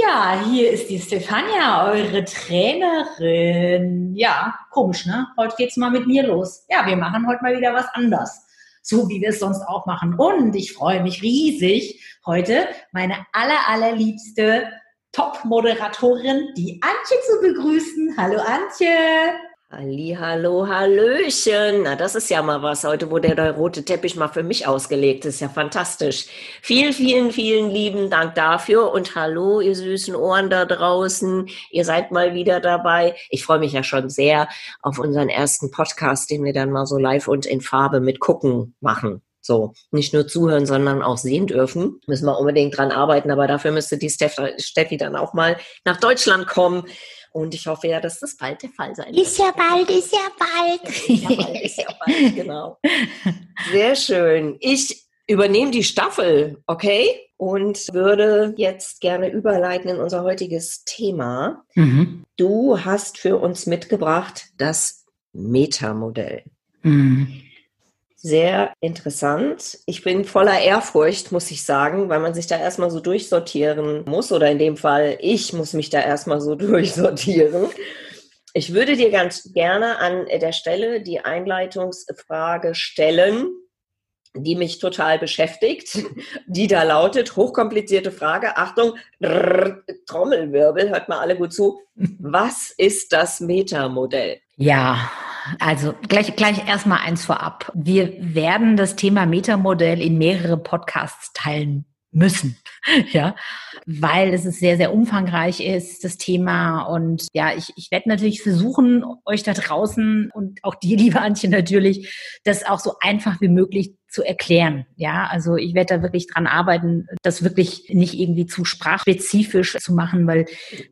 Ja, hier ist die Stefania, eure Trainerin. Ja, komisch, ne? Heute geht's mal mit mir los. Ja, wir machen heute mal wieder was anders. So wie wir es sonst auch machen. Und ich freue mich riesig, heute meine aller, allerliebste Top-Moderatorin, die Antje zu begrüßen. Hallo Antje. Hallo, hallöchen. Na, das ist ja mal was heute, wo der, der, rote Teppich mal für mich ausgelegt ist. Ja, fantastisch. Vielen, vielen, vielen lieben Dank dafür und hallo, ihr süßen Ohren da draußen. Ihr seid mal wieder dabei. Ich freue mich ja schon sehr auf unseren ersten Podcast, den wir dann mal so live und in Farbe mit gucken machen. So, nicht nur zuhören, sondern auch sehen dürfen. Müssen wir unbedingt dran arbeiten, aber dafür müsste die Steffi dann auch mal nach Deutschland kommen und ich hoffe ja, dass das bald der Fall sein wird. Ist ja bald, ist ja bald. Ist ja bald, ist ja bald, genau. Sehr schön. Ich übernehme die Staffel, okay? Und würde jetzt gerne überleiten in unser heutiges Thema. Mhm. Du hast für uns mitgebracht das Metamodell. Mhm sehr interessant. Ich bin voller Ehrfurcht, muss ich sagen, weil man sich da erstmal so durchsortieren muss oder in dem Fall ich muss mich da erstmal so durchsortieren. Ich würde dir ganz gerne an der Stelle die Einleitungsfrage stellen, die mich total beschäftigt, die da lautet, hochkomplizierte Frage, Achtung, rrr, Trommelwirbel, hört mal alle gut zu. Was ist das Metamodell? Ja, also gleich, gleich erstmal eins vorab. Wir werden das Thema Metamodell in mehrere Podcasts teilen müssen, ja, weil es sehr, sehr umfangreich ist, das Thema. Und ja, ich, ich werde natürlich versuchen, euch da draußen und auch dir, liebe Antje, natürlich, das auch so einfach wie möglich zu erklären. Ja, also ich werde da wirklich dran arbeiten, das wirklich nicht irgendwie zu sprachspezifisch zu machen, weil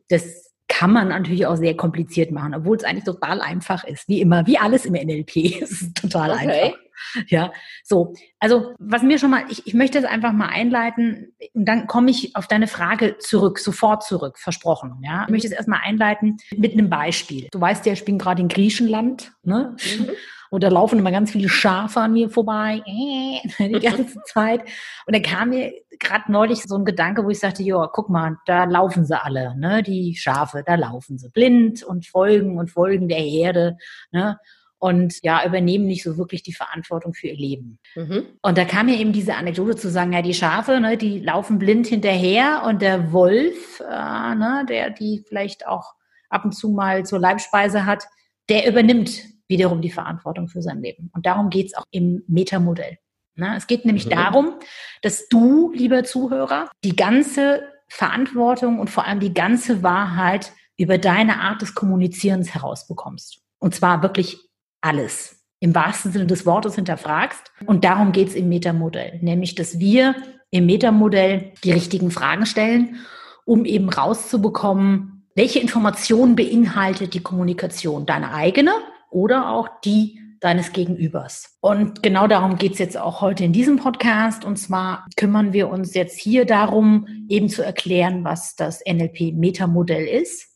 das kann man natürlich auch sehr kompliziert machen, obwohl es eigentlich total einfach ist, wie immer, wie alles im NLP. es ist total okay. einfach. Ja, so. Also, was mir schon mal, ich, ich möchte es einfach mal einleiten und dann komme ich auf deine Frage zurück, sofort zurück, versprochen. Ja, ich möchte es erstmal einleiten mit einem Beispiel. Du weißt ja, ich bin gerade in Griechenland, ne? Mhm. Und da laufen immer ganz viele Schafe an mir vorbei, äh, die ganze Zeit. Und da kam mir gerade neulich so ein Gedanke, wo ich sagte, ja, guck mal, da laufen sie alle, ne, die Schafe, da laufen sie blind und folgen und folgen der Herde, ne, und ja, übernehmen nicht so wirklich die Verantwortung für ihr Leben. Mhm. Und da kam mir eben diese Anekdote zu sagen, ja, die Schafe, ne, die laufen blind hinterher und der Wolf, äh, ne, der die vielleicht auch ab und zu mal zur Leibspeise hat, der übernimmt wiederum die Verantwortung für sein Leben. Und darum geht es auch im Metamodell. Ne? Es geht nämlich mhm. darum, dass du, lieber Zuhörer, die ganze Verantwortung und vor allem die ganze Wahrheit über deine Art des Kommunizierens herausbekommst. Und zwar wirklich alles. Im wahrsten Sinne des Wortes hinterfragst. Und darum geht es im Metamodell. Nämlich, dass wir im Metamodell die richtigen Fragen stellen, um eben rauszubekommen, welche Informationen beinhaltet die Kommunikation? Deine eigene oder auch die deines Gegenübers. Und genau darum geht es jetzt auch heute in diesem Podcast. Und zwar kümmern wir uns jetzt hier darum, eben zu erklären, was das NLP-Metamodell ist.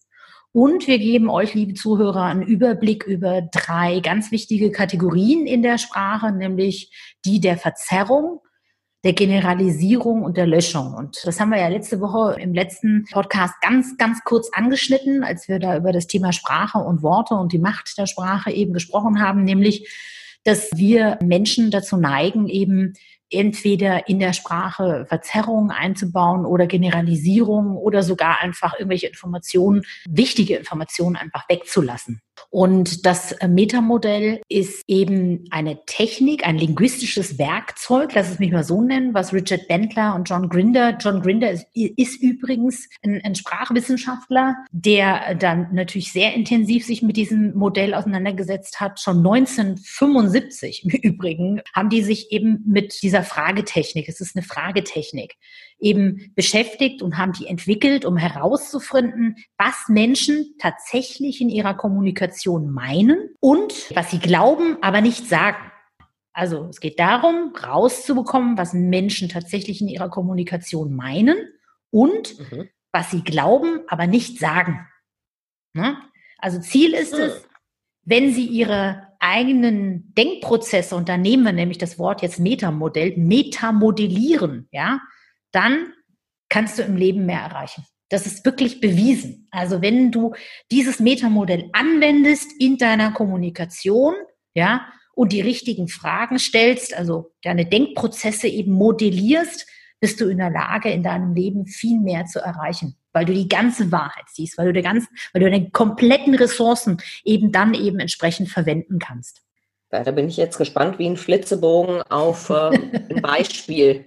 Und wir geben euch, liebe Zuhörer, einen Überblick über drei ganz wichtige Kategorien in der Sprache, nämlich die der Verzerrung, der Generalisierung und der Löschung. Und das haben wir ja letzte Woche im letzten Podcast ganz, ganz kurz angeschnitten, als wir da über das Thema Sprache und Worte und die Macht der Sprache eben gesprochen haben, nämlich, dass wir Menschen dazu neigen, eben entweder in der Sprache Verzerrungen einzubauen oder Generalisierungen oder sogar einfach irgendwelche Informationen, wichtige Informationen einfach wegzulassen. Und das äh, Metamodell ist eben eine Technik, ein linguistisches Werkzeug, lass es mich mal so nennen, was Richard Bentler und John Grinder, John Grinder ist, ist übrigens ein, ein Sprachwissenschaftler, der dann natürlich sehr intensiv sich mit diesem Modell auseinandergesetzt hat. Schon 1975 im Übrigen haben die sich eben mit dieser Fragetechnik, es ist eine Fragetechnik, eben beschäftigt und haben die entwickelt, um herauszufinden, was Menschen tatsächlich in ihrer Kommunikation meinen und was sie glauben, aber nicht sagen. Also es geht darum, rauszubekommen, was Menschen tatsächlich in ihrer Kommunikation meinen und mhm. was sie glauben, aber nicht sagen. Ne? Also Ziel ist mhm. es, wenn sie ihre eigenen Denkprozesse, und da nehmen wir nämlich das Wort jetzt Metamodell, metamodellieren, ja, dann kannst du im Leben mehr erreichen. Das ist wirklich bewiesen. Also wenn du dieses Metamodell anwendest in deiner Kommunikation, ja, und die richtigen Fragen stellst, also deine Denkprozesse eben modellierst, bist du in der Lage, in deinem Leben viel mehr zu erreichen, weil du die ganze Wahrheit siehst, weil du, die ganzen, weil du deine kompletten Ressourcen eben dann eben entsprechend verwenden kannst. Ja, da bin ich jetzt gespannt wie ein Flitzebogen auf äh, ein Beispiel.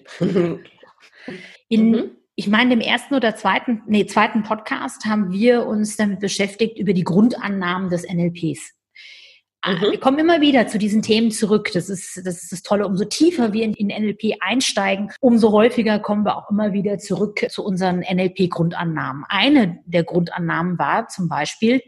In, mhm. ich meine, im ersten oder zweiten, nee, zweiten Podcast haben wir uns damit beschäftigt über die Grundannahmen des NLPs. Ah, mhm. Wir kommen immer wieder zu diesen Themen zurück. Das ist, das ist das Tolle. Umso tiefer wir in, in NLP einsteigen, umso häufiger kommen wir auch immer wieder zurück zu unseren NLP-Grundannahmen. Eine der Grundannahmen war zum Beispiel,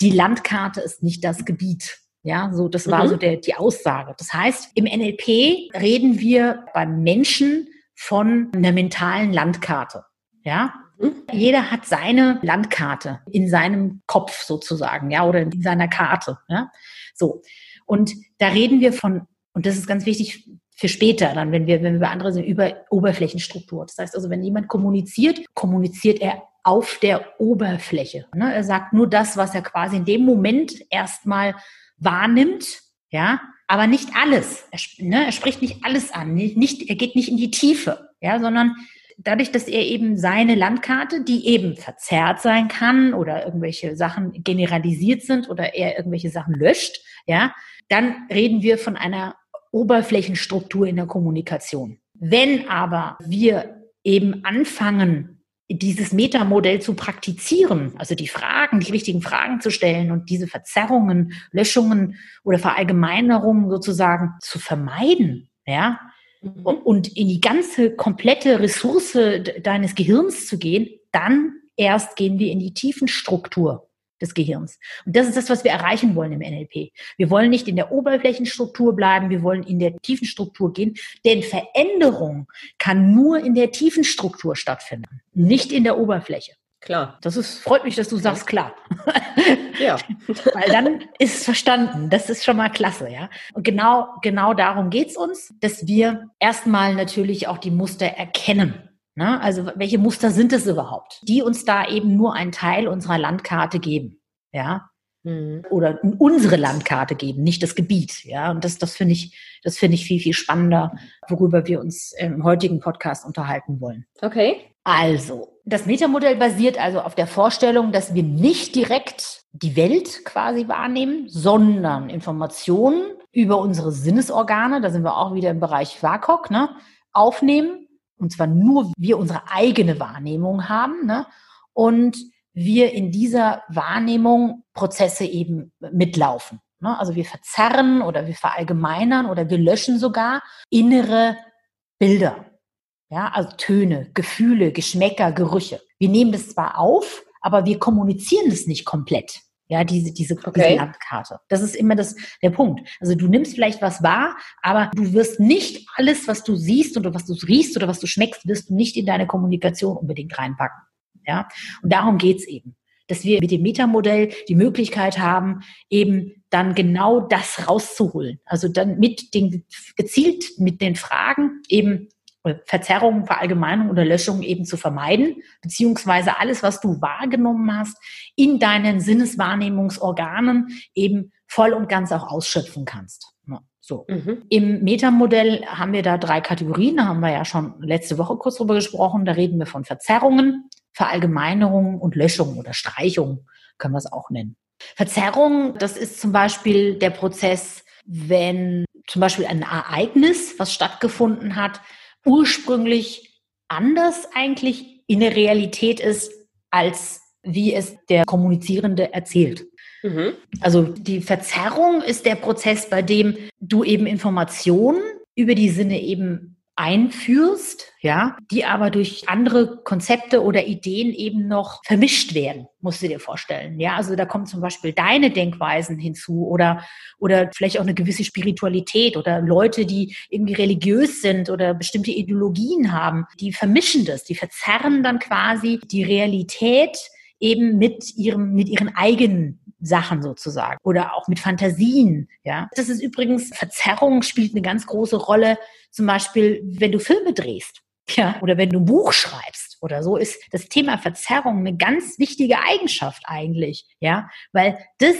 die Landkarte ist nicht das Gebiet. Ja, so, das war mhm. so der, die Aussage. Das heißt, im NLP reden wir beim Menschen von einer mentalen Landkarte. Ja, mhm. jeder hat seine Landkarte in seinem Kopf sozusagen, ja, oder in seiner Karte, ja. So. Und da reden wir von, und das ist ganz wichtig für später, dann, wenn wir, wenn wir bei anderen sind, über Oberflächenstruktur. Das heißt also, wenn jemand kommuniziert, kommuniziert er auf der Oberfläche. Ne? Er sagt nur das, was er quasi in dem Moment erstmal wahrnimmt, ja, aber nicht alles. Er, ne, er spricht nicht alles an, nicht, er geht nicht in die Tiefe, ja, sondern dadurch, dass er eben seine Landkarte, die eben verzerrt sein kann oder irgendwelche Sachen generalisiert sind oder er irgendwelche Sachen löscht, ja, dann reden wir von einer Oberflächenstruktur in der Kommunikation. Wenn aber wir eben anfangen, dieses Metamodell zu praktizieren, also die Fragen, die richtigen Fragen zu stellen und diese Verzerrungen, Löschungen oder Verallgemeinerungen sozusagen zu vermeiden, ja, mhm. und in die ganze komplette Ressource deines Gehirns zu gehen, dann erst gehen wir in die Tiefenstruktur des Gehirns. Und das ist das, was wir erreichen wollen im NLP. Wir wollen nicht in der Oberflächenstruktur bleiben, wir wollen in der tiefen Struktur gehen, denn Veränderung kann nur in der tiefen Struktur stattfinden, nicht in der Oberfläche. Klar. Das ist, freut mich, dass du sagst klar. Ja. Weil dann ist es verstanden. Das ist schon mal klasse, ja. Und genau, genau darum geht's uns, dass wir erstmal natürlich auch die Muster erkennen. Ne? Also welche Muster sind es überhaupt, die uns da eben nur einen Teil unserer Landkarte geben, ja? Mhm. Oder unsere Landkarte geben, nicht das Gebiet, ja? Und das, das finde ich, das finde ich viel, viel spannender, worüber wir uns im heutigen Podcast unterhalten wollen. Okay. Also, das Metamodell basiert also auf der Vorstellung, dass wir nicht direkt die Welt quasi wahrnehmen, sondern Informationen über unsere Sinnesorgane, da sind wir auch wieder im Bereich WAKOK, ne, aufnehmen und zwar nur wir unsere eigene Wahrnehmung haben ne? und wir in dieser Wahrnehmung Prozesse eben mitlaufen. Ne? Also wir verzerren oder wir verallgemeinern oder wir löschen sogar innere Bilder. Ja, also Töne, Gefühle, Geschmäcker, Gerüche. Wir nehmen das zwar auf, aber wir kommunizieren das nicht komplett. Ja, diese, diese, okay. diese Landkarte. Das ist immer das, der Punkt. Also du nimmst vielleicht was wahr, aber du wirst nicht alles, was du siehst oder was du riechst oder was du schmeckst, wirst du nicht in deine Kommunikation unbedingt reinpacken. Ja, und darum geht's eben. Dass wir mit dem Metamodell die Möglichkeit haben, eben dann genau das rauszuholen. Also dann mit den, gezielt mit den Fragen eben Verzerrungen, Verallgemeinung oder Löschung eben zu vermeiden, beziehungsweise alles, was du wahrgenommen hast, in deinen Sinneswahrnehmungsorganen eben voll und ganz auch ausschöpfen kannst. So. Mhm. Im Metamodell haben wir da drei Kategorien, da haben wir ja schon letzte Woche kurz drüber gesprochen. Da reden wir von Verzerrungen, Verallgemeinerungen und Löschungen oder Streichungen, können wir es auch nennen. Verzerrung, das ist zum Beispiel der Prozess, wenn zum Beispiel ein Ereignis, was stattgefunden hat, ursprünglich anders eigentlich in der Realität ist, als wie es der Kommunizierende erzählt. Mhm. Also die Verzerrung ist der Prozess, bei dem du eben Informationen über die Sinne eben einführst, ja, die aber durch andere Konzepte oder Ideen eben noch vermischt werden, musst du dir vorstellen. Ja, also da kommen zum Beispiel deine Denkweisen hinzu oder, oder vielleicht auch eine gewisse Spiritualität oder Leute, die irgendwie religiös sind oder bestimmte Ideologien haben, die vermischen das, die verzerren dann quasi die Realität eben mit ihrem, mit ihren eigenen Sachen sozusagen oder auch mit Fantasien. Ja, das ist übrigens Verzerrung spielt eine ganz große Rolle. Zum Beispiel, wenn du Filme drehst. Ja, oder wenn du ein Buch schreibst oder so, ist das Thema Verzerrung eine ganz wichtige Eigenschaft eigentlich, ja, weil das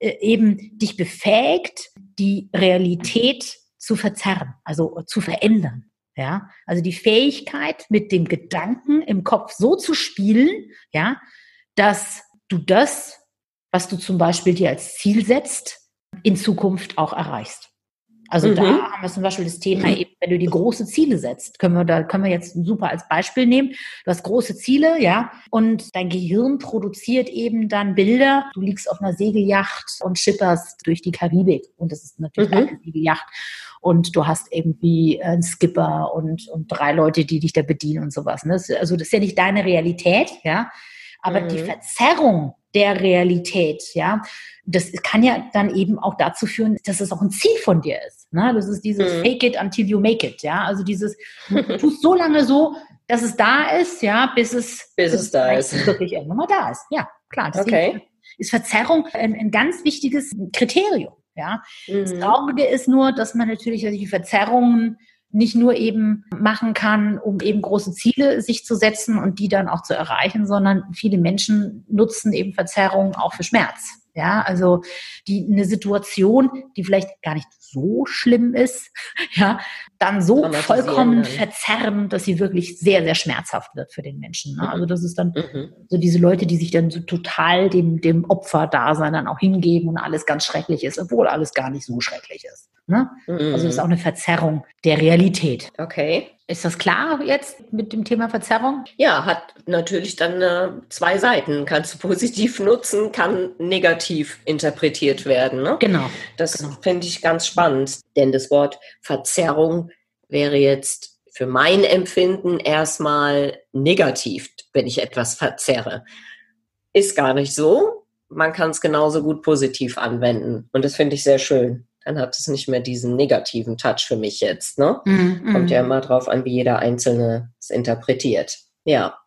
äh, eben dich befähigt, die Realität zu verzerren, also zu verändern. Ja, also die Fähigkeit, mit dem Gedanken im Kopf so zu spielen, ja, dass du das, was du zum Beispiel dir als Ziel setzt, in Zukunft auch erreichst. Also mhm. da haben wir zum Beispiel das Thema eben, wenn du die große Ziele setzt, können wir da können wir jetzt super als Beispiel nehmen. Du hast große Ziele, ja, und dein Gehirn produziert eben dann Bilder. Du liegst auf einer Segelyacht und schipperst durch die Karibik und das ist natürlich mhm. eine Segelyacht und du hast irgendwie einen Skipper und und drei Leute, die dich da bedienen und sowas. Ne? Also das ist ja nicht deine Realität, ja. Aber mhm. die Verzerrung der Realität, ja, das kann ja dann eben auch dazu führen, dass es auch ein Ziel von dir ist. Ne? Das ist dieses mhm. Fake it until you make it, ja. Also dieses, du tust so lange so, dass es da ist, ja, bis es, bis, bis es da ist. Wirklich irgendwann mal da ist. Ja, klar. Okay. Ist Verzerrung ein, ein ganz wichtiges Kriterium. Ja. Mhm. Das Traurige ist nur, dass man natürlich die Verzerrungen nicht nur eben machen kann, um eben große Ziele sich zu setzen und die dann auch zu erreichen, sondern viele Menschen nutzen eben Verzerrungen auch für Schmerz. Ja, also die eine Situation, die vielleicht gar nicht so schlimm ist, ja, dann so vollkommen verzerren, dass sie wirklich sehr, sehr schmerzhaft wird für den Menschen. Ne? Also das ist dann mhm. so diese Leute, die sich dann so total dem, dem Opferdasein dann auch hingeben und alles ganz schrecklich ist, obwohl alles gar nicht so schrecklich ist. Ne? Mhm. Also das ist auch eine Verzerrung der Realität. Okay. Ist das klar jetzt mit dem Thema Verzerrung? Ja, hat natürlich dann äh, zwei Seiten. Kannst du positiv nutzen, kann negativ interpretiert werden. Ne? Genau. Das genau. finde ich ganz spannend, denn das Wort Verzerrung wäre jetzt für mein Empfinden erstmal negativ, wenn ich etwas verzerre. Ist gar nicht so. Man kann es genauso gut positiv anwenden. Und das finde ich sehr schön dann hat es nicht mehr diesen negativen Touch für mich jetzt. Ne? Mm, Kommt ja immer drauf an, wie jeder Einzelne es interpretiert. Ja.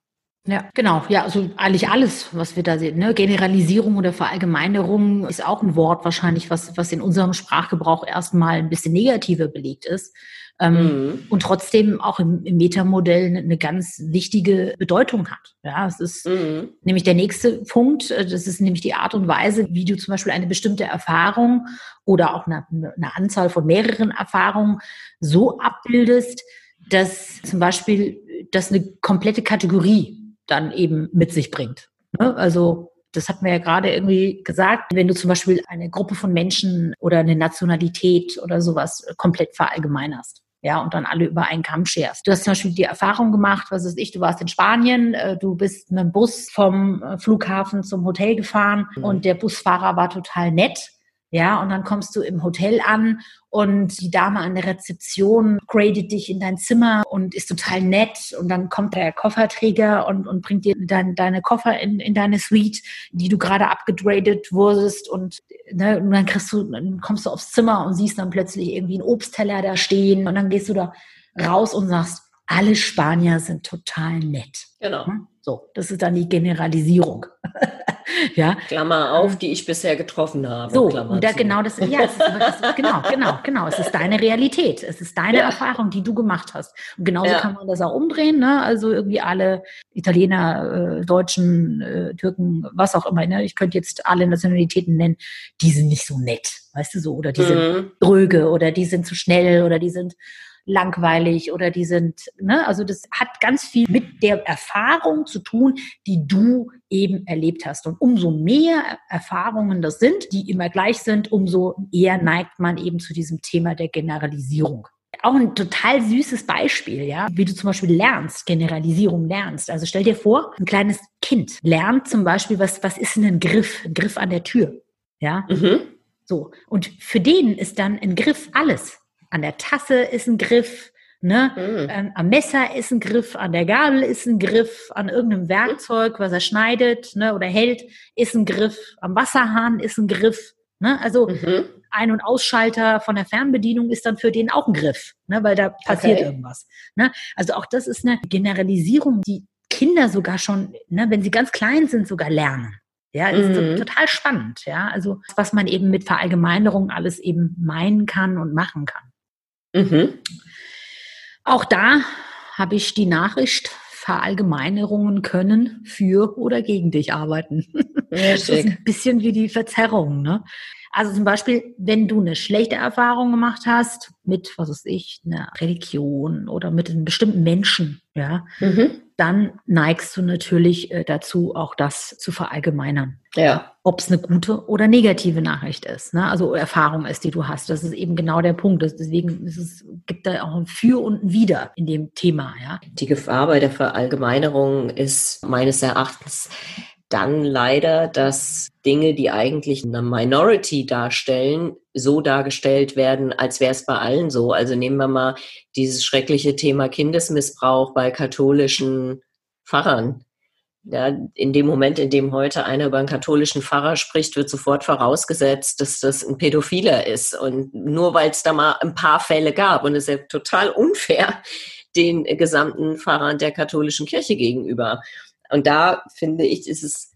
Ja, genau. Ja, also eigentlich alles, was wir da sehen. Ne? Generalisierung oder Verallgemeinerung ist auch ein Wort wahrscheinlich, was, was in unserem Sprachgebrauch erstmal ein bisschen negativer belegt ist ähm, mhm. und trotzdem auch im, im Metamodell eine, eine, ganz wichtige Bedeutung hat. Ja, es ist mhm. nämlich der nächste Punkt, das ist nämlich die Art und Weise, wie du zum Beispiel eine bestimmte Erfahrung oder auch eine, eine Anzahl von mehreren Erfahrungen so abbildest, dass zum Beispiel das eine komplette Kategorie dann eben mit sich bringt. Ne? Also das hat mir ja gerade irgendwie gesagt, wenn du zum Beispiel eine Gruppe von Menschen oder eine Nationalität oder sowas komplett verallgemeinerst ja, und dann alle über einen Kamm scherst. Du hast zum Beispiel die Erfahrung gemacht, was ist ich, du warst in Spanien, äh, du bist mit dem Bus vom äh, Flughafen zum Hotel gefahren mhm. und der Busfahrer war total nett. Ja, und dann kommst du im Hotel an und die Dame an der Rezeption gradet dich in dein Zimmer und ist total nett. Und dann kommt der Kofferträger und, und bringt dir dein, deine Koffer in, in deine Suite, die du gerade abgegradet wurdest. Und, ne, und dann kriegst du, dann kommst du aufs Zimmer und siehst dann plötzlich irgendwie einen Obstteller da stehen. Und dann gehst du da raus und sagst, alle Spanier sind total nett. Genau. Hm? So, das ist dann die Generalisierung. ja. Klammer auf, die ich bisher getroffen habe. So, Klammer da, genau das, ja, es ist, genau, genau, genau. Es ist deine Realität. Es ist deine ja. Erfahrung, die du gemacht hast. Und genauso ja. kann man das auch umdrehen, ne? Also irgendwie alle Italiener, äh, Deutschen, äh, Türken, was auch immer, ne? Ich könnte jetzt alle Nationalitäten nennen, die sind nicht so nett, weißt du so, oder die mhm. sind dröge oder die sind zu schnell oder die sind langweilig oder die sind, ne, also das hat ganz viel mit der Erfahrung zu tun, die du eben erlebt hast. Und umso mehr Erfahrungen das sind, die immer gleich sind, umso eher neigt man eben zu diesem Thema der Generalisierung auch ein total süßes Beispiel, ja, wie du zum Beispiel lernst, Generalisierung lernst. Also stell dir vor, ein kleines Kind lernt zum Beispiel, was, was ist denn ein Griff? Ein Griff an der Tür. Ja. Mhm. So. Und für den ist dann ein Griff alles. An der Tasse ist ein Griff, ne? Mhm. Ähm, am Messer ist ein Griff, an der Gabel ist ein Griff, an irgendeinem Werkzeug, was er schneidet, ne, oder hält, ist ein Griff, am Wasserhahn ist ein Griff. Ne? Also mhm. Ein- und Ausschalter von der Fernbedienung ist dann für den auch ein Griff, ne? weil da passiert okay. irgendwas. Ne? Also auch das ist eine Generalisierung, die Kinder sogar schon, ne, wenn sie ganz klein sind, sogar lernen. Ja, ist mhm. total spannend. Ja, also was man eben mit Verallgemeinerung alles eben meinen kann und machen kann. Mhm. Auch da habe ich die Nachricht, Verallgemeinerungen können für oder gegen dich arbeiten. Ja, das ist ein bisschen wie die Verzerrung. Ne? Also zum Beispiel, wenn du eine schlechte Erfahrung gemacht hast mit, was weiß ich, einer Religion oder mit einem bestimmten Menschen, ja, mhm. dann neigst du natürlich äh, dazu, auch das zu verallgemeinern. Ja. Ob es eine gute oder negative Nachricht ist, ne? also Erfahrung ist, die du hast. Das ist eben genau der Punkt. Deswegen es, gibt da auch ein Für und ein Wider in dem Thema. Ja? Die Gefahr bei der Verallgemeinerung ist meines Erachtens dann leider, dass Dinge, die eigentlich eine Minority darstellen, so dargestellt werden, als wäre es bei allen so. Also nehmen wir mal dieses schreckliche Thema Kindesmissbrauch bei katholischen Pfarrern. Ja, in dem Moment, in dem heute einer über einen katholischen Pfarrer spricht, wird sofort vorausgesetzt, dass das ein Pädophiler ist. Und nur weil es da mal ein paar Fälle gab, und es ist ja total unfair den gesamten Pfarrern der katholischen Kirche gegenüber. Und da finde ich, ist es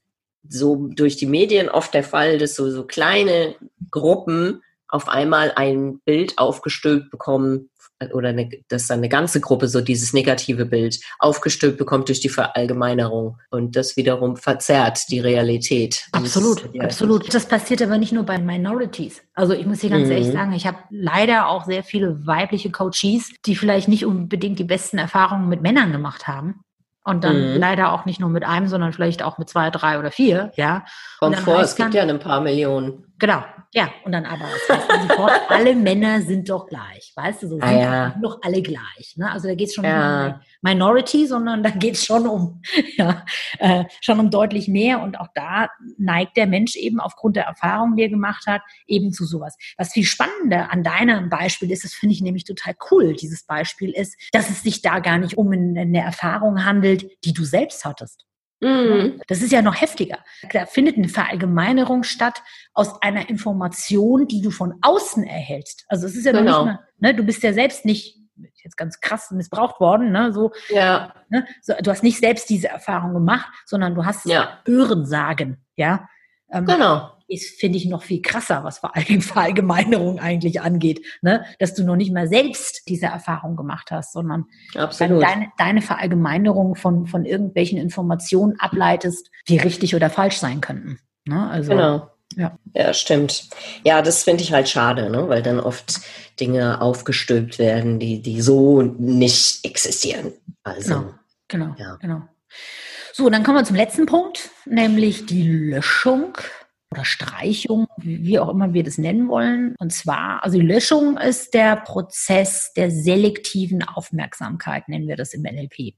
so durch die Medien oft der Fall, dass so, so kleine Gruppen auf einmal ein Bild aufgestülpt bekommen oder eine, dass dann eine ganze Gruppe so dieses negative Bild aufgestülpt bekommt durch die Verallgemeinerung und das wiederum verzerrt die Realität. Absolut, das, absolut. Das passiert aber nicht nur bei Minorities. Also ich muss hier ganz mhm. ehrlich sagen, ich habe leider auch sehr viele weibliche Coaches, die vielleicht nicht unbedingt die besten Erfahrungen mit Männern gemacht haben. Und dann mhm. leider auch nicht nur mit einem, sondern vielleicht auch mit zwei, drei oder vier, ja. Kommt vor, es gibt ja ein paar Millionen. Genau, ja. Und dann aber, sofort, alle Männer sind doch gleich, weißt du, so ah, sind ja. doch alle gleich. Ne? Also da geht es schon ja. um Minority, sondern da geht es schon um, ja, äh, schon um deutlich mehr. Und auch da neigt der Mensch eben aufgrund der Erfahrung, die er gemacht hat, eben zu sowas. Was viel spannender an deinem Beispiel ist, das finde ich nämlich total cool, dieses Beispiel ist, dass es sich da gar nicht um eine Erfahrung handelt, die du selbst hattest. Mhm. Das ist ja noch heftiger. Da findet eine Verallgemeinerung statt aus einer Information, die du von außen erhältst. Also es ist ja genau. noch nicht mal, ne, du bist ja selbst nicht jetzt ganz krass missbraucht worden, ne, so, ja. ne, so, du hast nicht selbst diese Erfahrung gemacht, sondern du hast ja. Hören sagen, ja. Ähm, genau. Ist, finde ich, noch viel krasser, was vor allem Verallgemeinerung eigentlich angeht, ne? dass du noch nicht mal selbst diese Erfahrung gemacht hast, sondern deine, deine Verallgemeinerung von, von irgendwelchen Informationen ableitest, die richtig oder falsch sein könnten. Ne? Also, genau. Ja. ja, stimmt. Ja, das finde ich halt schade, ne? weil dann oft Dinge aufgestülpt werden, die, die so nicht existieren. Also, genau, genau, ja. genau. So, dann kommen wir zum letzten Punkt, nämlich die Löschung oder Streichung, wie auch immer wir das nennen wollen. Und zwar, also die Löschung ist der Prozess der selektiven Aufmerksamkeit, nennen wir das im NLP.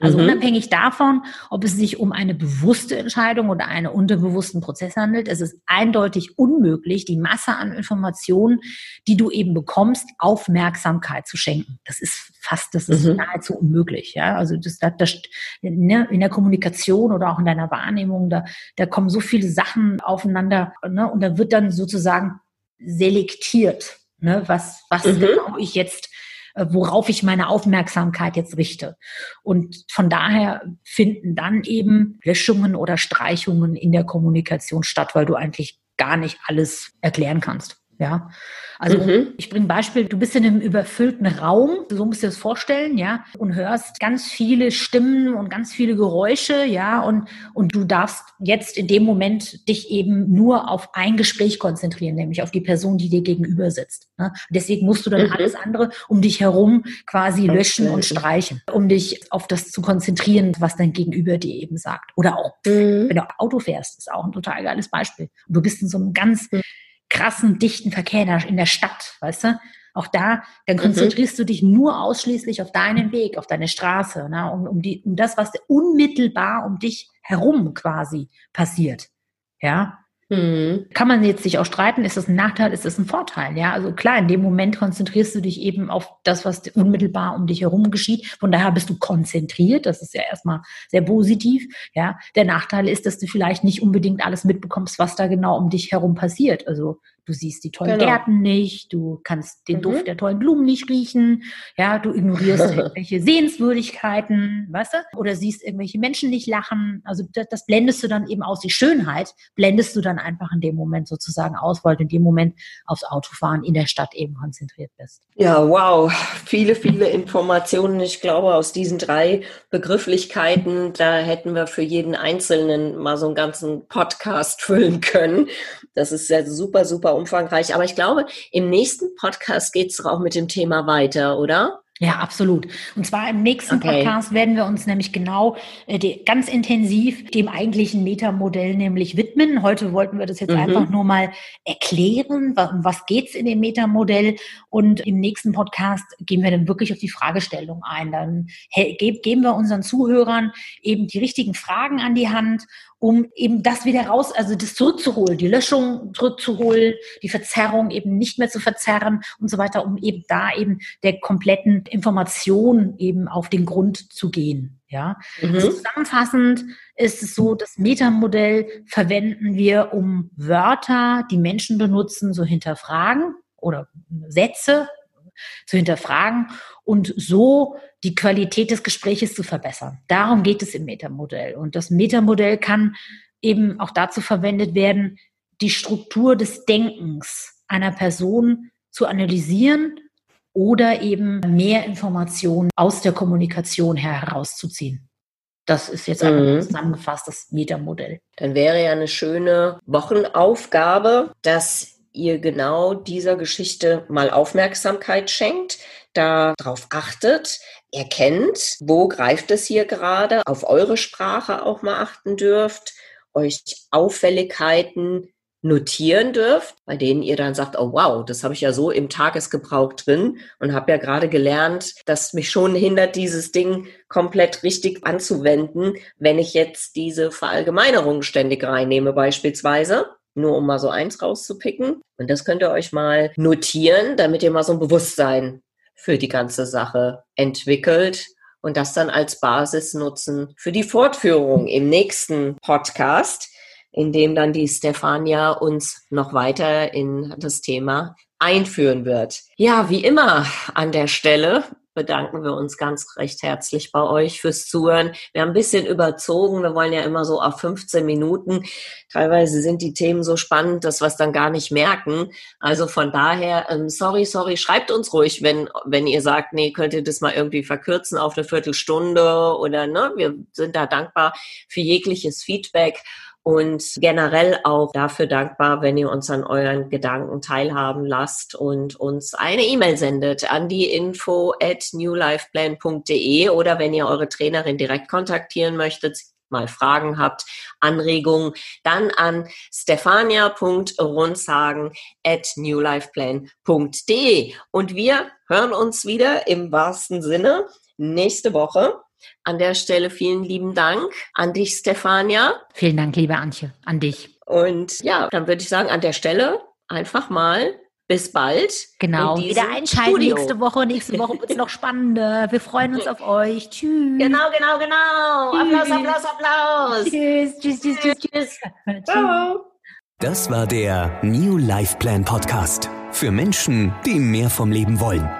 Also mhm. unabhängig davon, ob es sich um eine bewusste Entscheidung oder einen unterbewussten Prozess handelt, es ist eindeutig unmöglich, die Masse an Informationen, die du eben bekommst, Aufmerksamkeit zu schenken. Das ist fast, das ist mhm. nahezu unmöglich. Ja, also das, das, das ne, in der Kommunikation oder auch in deiner Wahrnehmung, da, da kommen so viele Sachen aufeinander, ne, und da wird dann sozusagen selektiert, ne, was, was mhm. genau ich jetzt worauf ich meine Aufmerksamkeit jetzt richte. Und von daher finden dann eben Löschungen oder Streichungen in der Kommunikation statt, weil du eigentlich gar nicht alles erklären kannst. Ja, also mhm. ich bringe ein Beispiel, du bist in einem überfüllten Raum, so musst du dir das vorstellen, ja, und hörst ganz viele Stimmen und ganz viele Geräusche, ja, und, und du darfst jetzt in dem Moment dich eben nur auf ein Gespräch konzentrieren, nämlich auf die Person, die dir gegenüber sitzt. Ne? Deswegen musst du dann mhm. alles andere um dich herum quasi löschen und streichen, um dich auf das zu konzentrieren, was dein Gegenüber dir eben sagt. Oder auch, mhm. wenn du Auto fährst, ist auch ein total geiles Beispiel. Und du bist in so einem ganz mhm krassen, dichten Verkehr in der Stadt, weißt du? Auch da, dann mhm. konzentrierst mhm. du dich nur ausschließlich auf deinen Weg, auf deine Straße, ne? um, um, die, um das, was unmittelbar um dich herum quasi passiert. Ja, Mhm. Kann man jetzt sich auch streiten, ist das ein Nachteil, ist das ein Vorteil? Ja, also klar, in dem Moment konzentrierst du dich eben auf das, was unmittelbar um dich herum geschieht. Von daher bist du konzentriert. Das ist ja erstmal sehr positiv. Ja, der Nachteil ist, dass du vielleicht nicht unbedingt alles mitbekommst, was da genau um dich herum passiert. Also Du siehst die tollen genau. Gärten nicht, du kannst den mhm. Duft der tollen Blumen nicht riechen, ja, du ignorierst irgendwelche Sehenswürdigkeiten, weißt du? Oder siehst irgendwelche Menschen nicht lachen. Also das, das, blendest du dann eben aus. Die Schönheit blendest du dann einfach in dem Moment sozusagen aus, weil du in dem Moment aufs Autofahren in der Stadt eben konzentriert bist. Ja, wow. Viele, viele Informationen. Ich glaube, aus diesen drei Begrifflichkeiten, da hätten wir für jeden Einzelnen mal so einen ganzen Podcast füllen können. Das ist ja super, super umfangreich. Aber ich glaube, im nächsten Podcast geht es auch mit dem Thema weiter, oder? Ja, absolut. Und zwar im nächsten okay. Podcast werden wir uns nämlich genau äh, die, ganz intensiv dem eigentlichen Metamodell nämlich widmen. Heute wollten wir das jetzt mhm. einfach nur mal erklären, um was geht's in dem Metamodell. Und im nächsten Podcast gehen wir dann wirklich auf die Fragestellung ein. Dann geben wir unseren Zuhörern eben die richtigen Fragen an die Hand um eben das wieder raus, also das zurückzuholen, die Löschung zurückzuholen, die Verzerrung eben nicht mehr zu verzerren und so weiter, um eben da eben der kompletten Information eben auf den Grund zu gehen. Ja, mhm. also zusammenfassend ist es so, das Metamodell verwenden wir, um Wörter, die Menschen benutzen, so hinterfragen oder Sätze zu hinterfragen und so die Qualität des Gespräches zu verbessern. Darum geht es im Metamodell. Und das Metamodell kann eben auch dazu verwendet werden, die Struktur des Denkens einer Person zu analysieren oder eben mehr Informationen aus der Kommunikation herauszuziehen. Das ist jetzt einfach mhm. zusammengefasst das Metamodell. Dann wäre ja eine schöne Wochenaufgabe, dass ihr genau dieser Geschichte mal Aufmerksamkeit schenkt, darauf achtet, erkennt, wo greift es hier gerade, auf eure Sprache auch mal achten dürft, euch Auffälligkeiten notieren dürft, bei denen ihr dann sagt, oh wow, das habe ich ja so im Tagesgebrauch drin und habe ja gerade gelernt, dass mich schon hindert, dieses Ding komplett richtig anzuwenden, wenn ich jetzt diese Verallgemeinerung ständig reinnehme beispielsweise nur um mal so eins rauszupicken. Und das könnt ihr euch mal notieren, damit ihr mal so ein Bewusstsein für die ganze Sache entwickelt und das dann als Basis nutzen für die Fortführung im nächsten Podcast, in dem dann die Stefania uns noch weiter in das Thema einführen wird. Ja, wie immer an der Stelle bedanken wir uns ganz recht herzlich bei euch fürs Zuhören. Wir haben ein bisschen überzogen. Wir wollen ja immer so auf 15 Minuten. Teilweise sind die Themen so spannend, dass wir es dann gar nicht merken. Also von daher, ähm, sorry, sorry, schreibt uns ruhig, wenn, wenn ihr sagt, nee, könnt ihr das mal irgendwie verkürzen auf eine Viertelstunde oder, ne, wir sind da dankbar für jegliches Feedback und generell auch dafür dankbar, wenn ihr uns an euren Gedanken teilhaben lasst und uns eine E-Mail sendet an die info at newlifeplan.de oder wenn ihr eure Trainerin direkt kontaktieren möchtet, mal Fragen habt, Anregungen, dann an stefania.rundsagen at newlifeplan.de. Und wir hören uns wieder im wahrsten Sinne nächste Woche an der Stelle vielen lieben Dank an dich, Stefania. Vielen Dank, liebe Antje, an dich. Und ja, dann würde ich sagen, an der Stelle einfach mal bis bald. Genau, wieder einschalten Studio. nächste Woche. Nächste Woche wird es noch spannender. Wir freuen uns auf euch. Tschüss. Genau, genau, genau. Applaus, Applaus, Applaus. Tschüss, tschüss, tschüss, tschüss. tschüss. Ciao. Das war der New Life Plan Podcast. Für Menschen, die mehr vom Leben wollen.